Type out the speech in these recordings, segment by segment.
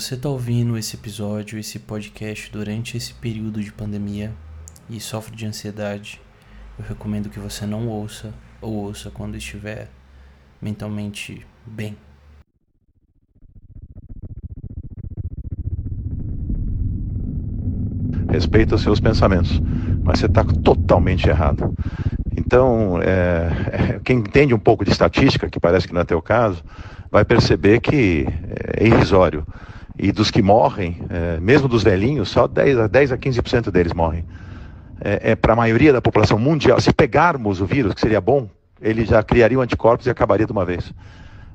você está ouvindo esse episódio, esse podcast durante esse período de pandemia e sofre de ansiedade, eu recomendo que você não ouça ou ouça quando estiver mentalmente bem. Respeita os seus pensamentos, mas você está totalmente errado. Então, é, é, quem entende um pouco de estatística, que parece que não é teu caso, vai perceber que é irrisório. E dos que morrem, é, mesmo dos velhinhos, só 10 a, 10 a 15% deles morrem. É, é para a maioria da população mundial. Se pegarmos o vírus, que seria bom, ele já criaria anticorpos e acabaria de uma vez.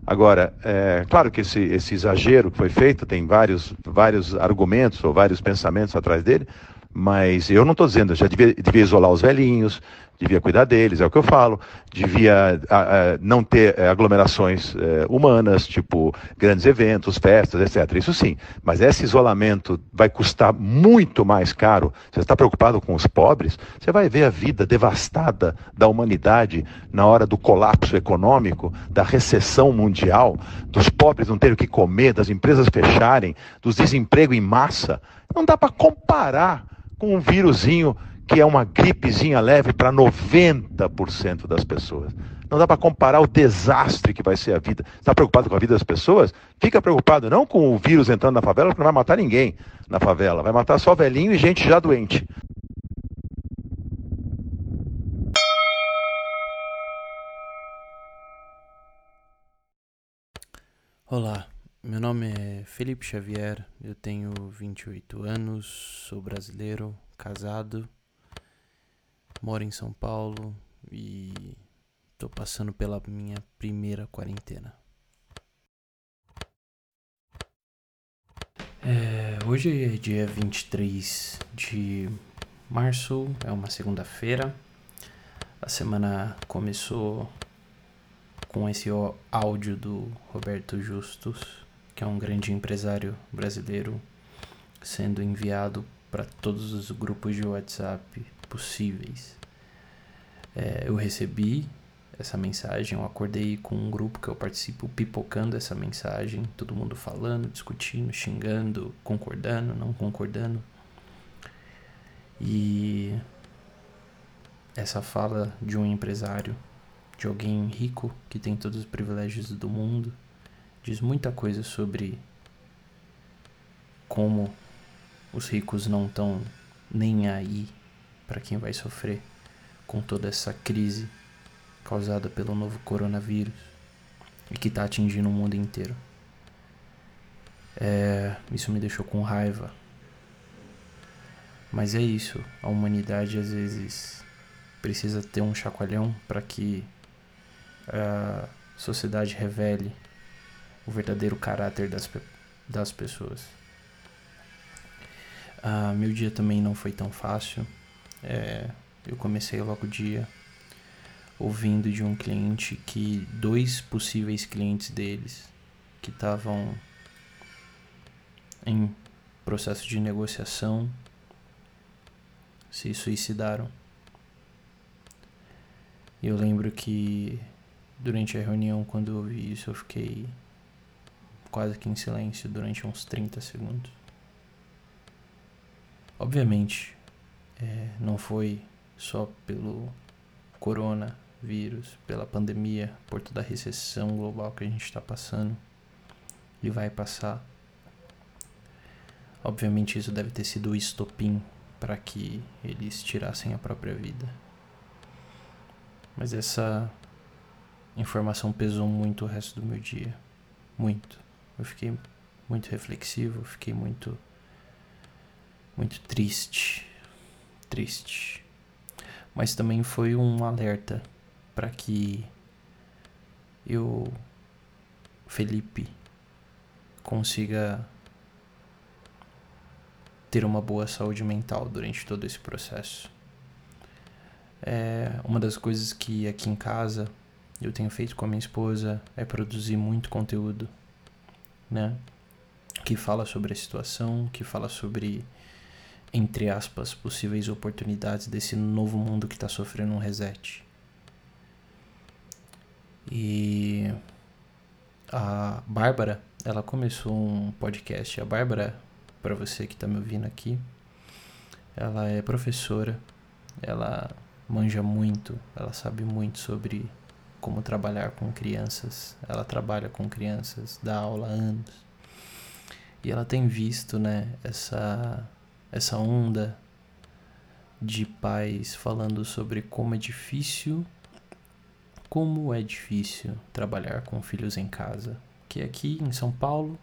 Agora, é claro que esse, esse exagero que foi feito tem vários, vários argumentos ou vários pensamentos atrás dele, mas eu não estou dizendo, já devia, devia isolar os velhinhos, devia cuidar deles, é o que eu falo, devia a, a, não ter é, aglomerações é, humanas, tipo grandes eventos, festas, etc. Isso sim, mas esse isolamento vai custar muito mais caro. Você está preocupado com os pobres? Você vai ver a vida devastada da humanidade na hora do colapso econômico, da recessão mundial, dos pobres não terem o que comer, das empresas fecharem, dos desemprego em massa. Não dá para comparar com um vírusinho que é uma gripezinha leve para 90% das pessoas. Não dá para comparar o desastre que vai ser a vida. Está preocupado com a vida das pessoas? Fica preocupado não com o vírus entrando na favela, porque não vai matar ninguém na favela. Vai matar só velhinho e gente já doente. Olá, meu nome é Felipe Xavier, eu tenho 28 anos, sou brasileiro, casado, moro em São Paulo e tô passando pela minha primeira quarentena. É, hoje é dia 23 de março, é uma segunda-feira. A semana começou com esse áudio do Roberto Justus que é um grande empresário brasileiro, sendo enviado para todos os grupos de WhatsApp possíveis. É, eu recebi essa mensagem, eu acordei com um grupo que eu participo pipocando essa mensagem, todo mundo falando, discutindo, xingando, concordando, não concordando. E essa fala de um empresário, de alguém rico que tem todos os privilégios do mundo, diz muita coisa sobre como os ricos não estão nem aí para quem vai sofrer com toda essa crise causada pelo novo coronavírus e que está atingindo o mundo inteiro. É, isso me deixou com raiva. Mas é isso, a humanidade às vezes precisa ter um chacoalhão para que a sociedade revele o verdadeiro caráter das, das pessoas. Ah, meu dia também não foi tão fácil. É, eu comecei logo o dia ouvindo de um cliente que dois possíveis clientes deles que estavam em processo de negociação se suicidaram. Eu lembro que durante a reunião, quando eu ouvi isso, eu fiquei quase que em silêncio durante uns 30 segundos. Obviamente, é, não foi só pelo coronavírus, pela pandemia, por toda a recessão global que a gente está passando e vai passar. Obviamente, isso deve ter sido o estopim para que eles tirassem a própria vida. Mas essa informação pesou muito o resto do meu dia. Muito. Eu fiquei muito reflexivo, fiquei muito muito triste, triste. Mas também foi um alerta para que eu Felipe consiga ter uma boa saúde mental durante todo esse processo. É, uma das coisas que aqui em casa eu tenho feito com a minha esposa é produzir muito conteúdo né? Que fala sobre a situação, que fala sobre, entre aspas, possíveis oportunidades desse novo mundo que está sofrendo um reset. E a Bárbara, ela começou um podcast. A Bárbara, para você que está me ouvindo aqui, ela é professora, ela manja muito, ela sabe muito sobre como trabalhar com crianças. Ela trabalha com crianças, dá aula há anos. E ela tem visto, né, essa essa onda de pais falando sobre como é difícil como é difícil trabalhar com filhos em casa. Que aqui em São Paulo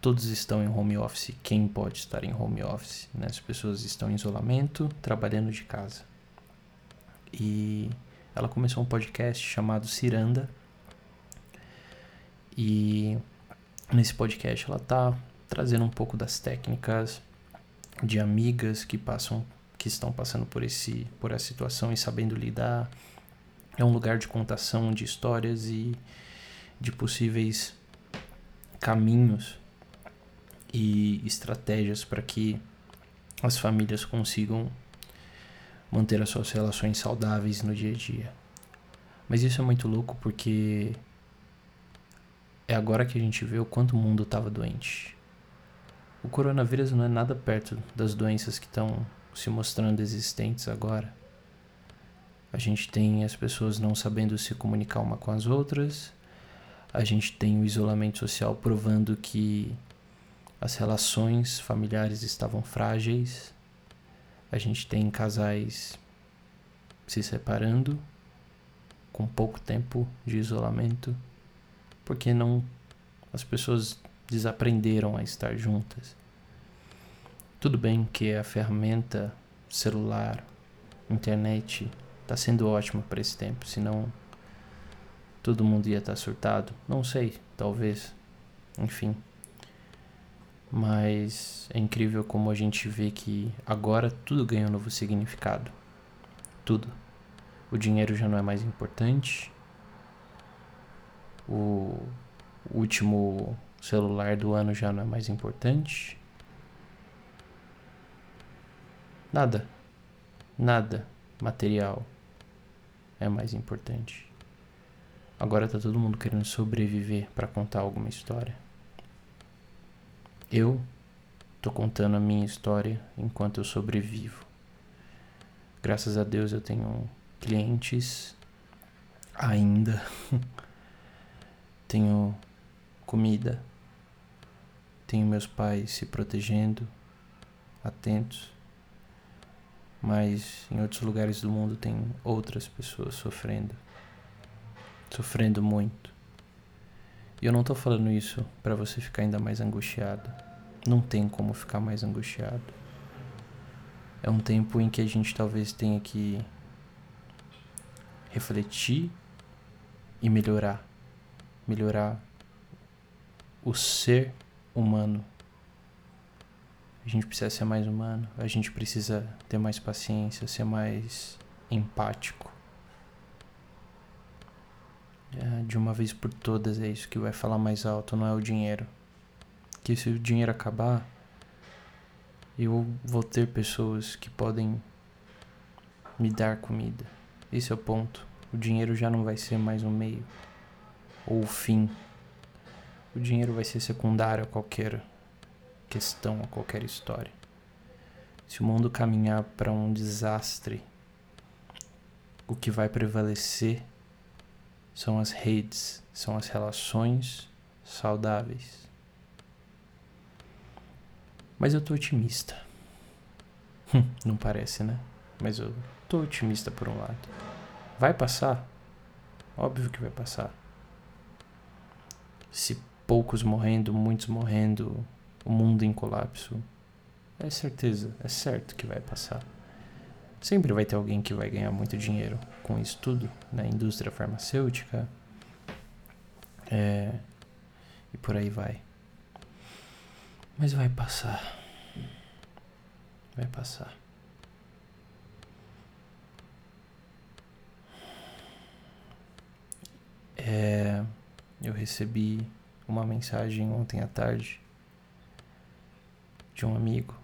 todos estão em home office. Quem pode estar em home office? Né? As pessoas estão em isolamento, trabalhando de casa. E ela começou um podcast chamado Ciranda. E nesse podcast ela tá trazendo um pouco das técnicas de amigas que passam que estão passando por esse por essa situação e sabendo lidar é um lugar de contação de histórias e de possíveis caminhos e estratégias para que as famílias consigam manter as suas relações saudáveis no dia a dia. Mas isso é muito louco porque é agora que a gente vê o quanto o mundo estava doente. O coronavírus não é nada perto das doenças que estão se mostrando existentes agora. A gente tem as pessoas não sabendo se comunicar uma com as outras. A gente tem o isolamento social provando que as relações familiares estavam frágeis. A gente tem casais se separando com pouco tempo de isolamento, porque não as pessoas desaprenderam a estar juntas. Tudo bem que a ferramenta celular, internet tá sendo ótimo para esse tempo, senão todo mundo ia estar tá surtado. Não sei, talvez. Enfim. Mas é incrível como a gente vê que agora tudo ganha um novo significado. Tudo. O dinheiro já não é mais importante. O último celular do ano já não é mais importante. Nada. Nada material é mais importante. Agora tá todo mundo querendo sobreviver para contar alguma história. Eu tô contando a minha história enquanto eu sobrevivo. Graças a Deus eu tenho clientes ainda. tenho comida. Tenho meus pais se protegendo, atentos mas em outros lugares do mundo tem outras pessoas sofrendo. Sofrendo muito. E eu não tô falando isso para você ficar ainda mais angustiado. Não tem como ficar mais angustiado. É um tempo em que a gente talvez tenha que refletir e melhorar. Melhorar o ser humano a gente precisa ser mais humano, a gente precisa ter mais paciência, ser mais empático. É, de uma vez por todas é isso que vai falar mais alto, não é o dinheiro. Que se o dinheiro acabar, eu vou ter pessoas que podem me dar comida. Esse é o ponto. O dinheiro já não vai ser mais um meio ou o fim. O dinheiro vai ser secundário a qualquer questão, a qualquer história. Se o mundo caminhar para um desastre, o que vai prevalecer são as redes, são as relações saudáveis. Mas eu tô otimista. Não parece, né? Mas eu tô otimista por um lado. Vai passar? Óbvio que vai passar. Se poucos morrendo, muitos morrendo, o mundo em colapso, é certeza, é certo que vai passar. Sempre vai ter alguém que vai ganhar muito dinheiro com isso tudo, na indústria farmacêutica, é, e por aí vai. Mas vai passar. Vai passar. É, eu recebi uma mensagem ontem à tarde de um amigo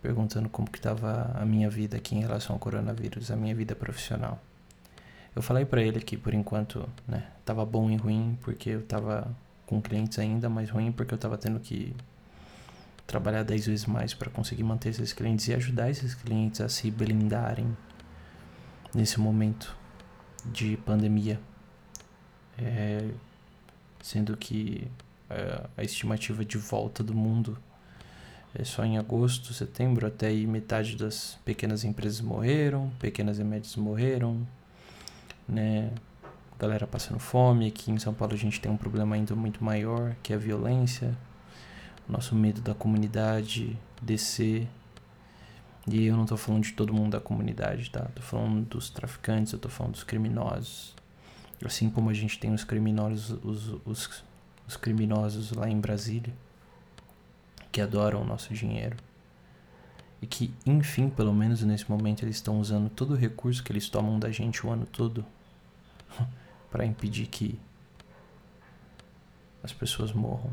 perguntando como que estava a minha vida aqui em relação ao coronavírus, a minha vida profissional. Eu falei para ele que por enquanto, né, tava bom e ruim porque eu tava com clientes ainda mais ruim porque eu tava tendo que trabalhar 10 vezes mais para conseguir manter esses clientes e ajudar esses clientes a se blindarem nesse momento de pandemia. É, sendo que a, é, a estimativa de volta do mundo é só em agosto, setembro, até aí metade das pequenas empresas morreram, pequenas e médias morreram, né? Galera passando fome. Aqui em São Paulo a gente tem um problema ainda muito maior, que é a violência. Nosso medo da comunidade descer. E eu não tô falando de todo mundo da comunidade, tá? Tô falando dos traficantes, eu tô falando dos criminosos. Assim como a gente tem os criminosos, os, os, os criminosos lá em Brasília que adoram o nosso dinheiro e que, enfim, pelo menos nesse momento, eles estão usando todo o recurso que eles tomam da gente o ano todo para impedir que as pessoas morram.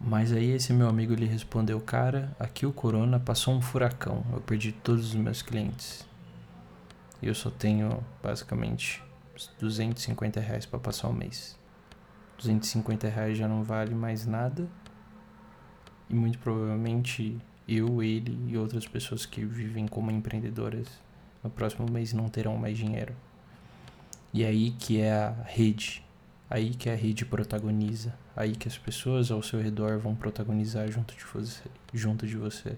Mas aí esse meu amigo ele respondeu, cara, aqui o corona passou um furacão, eu perdi todos os meus clientes. E eu só tenho basicamente 250 reais para passar o mês. 250 reais já não vale mais nada e muito provavelmente eu, ele e outras pessoas que vivem como empreendedoras no próximo mês não terão mais dinheiro. E é aí que é a rede, aí que a rede protagoniza, aí que as pessoas ao seu redor vão protagonizar junto de você, junto de você.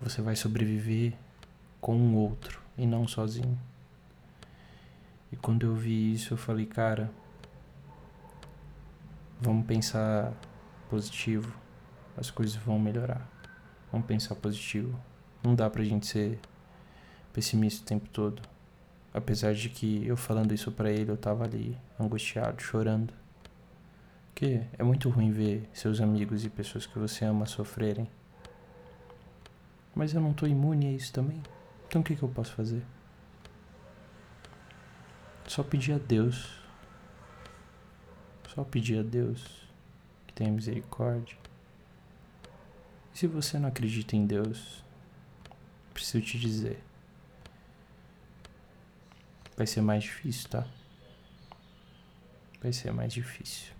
Você vai sobreviver com um outro e não sozinho. E quando eu vi isso, eu falei, cara, vamos pensar positivo, as coisas vão melhorar. Vamos pensar positivo. Não dá pra gente ser pessimista o tempo todo. Apesar de que eu falando isso para ele, eu tava ali angustiado, chorando. Porque é muito ruim ver seus amigos e pessoas que você ama sofrerem. Mas eu não tô imune a isso também. Então o que, que eu posso fazer? Só pedir a Deus. Só pedir a Deus tenha misericórdia. E se você não acredita em Deus, preciso te dizer, vai ser mais difícil, tá? Vai ser mais difícil.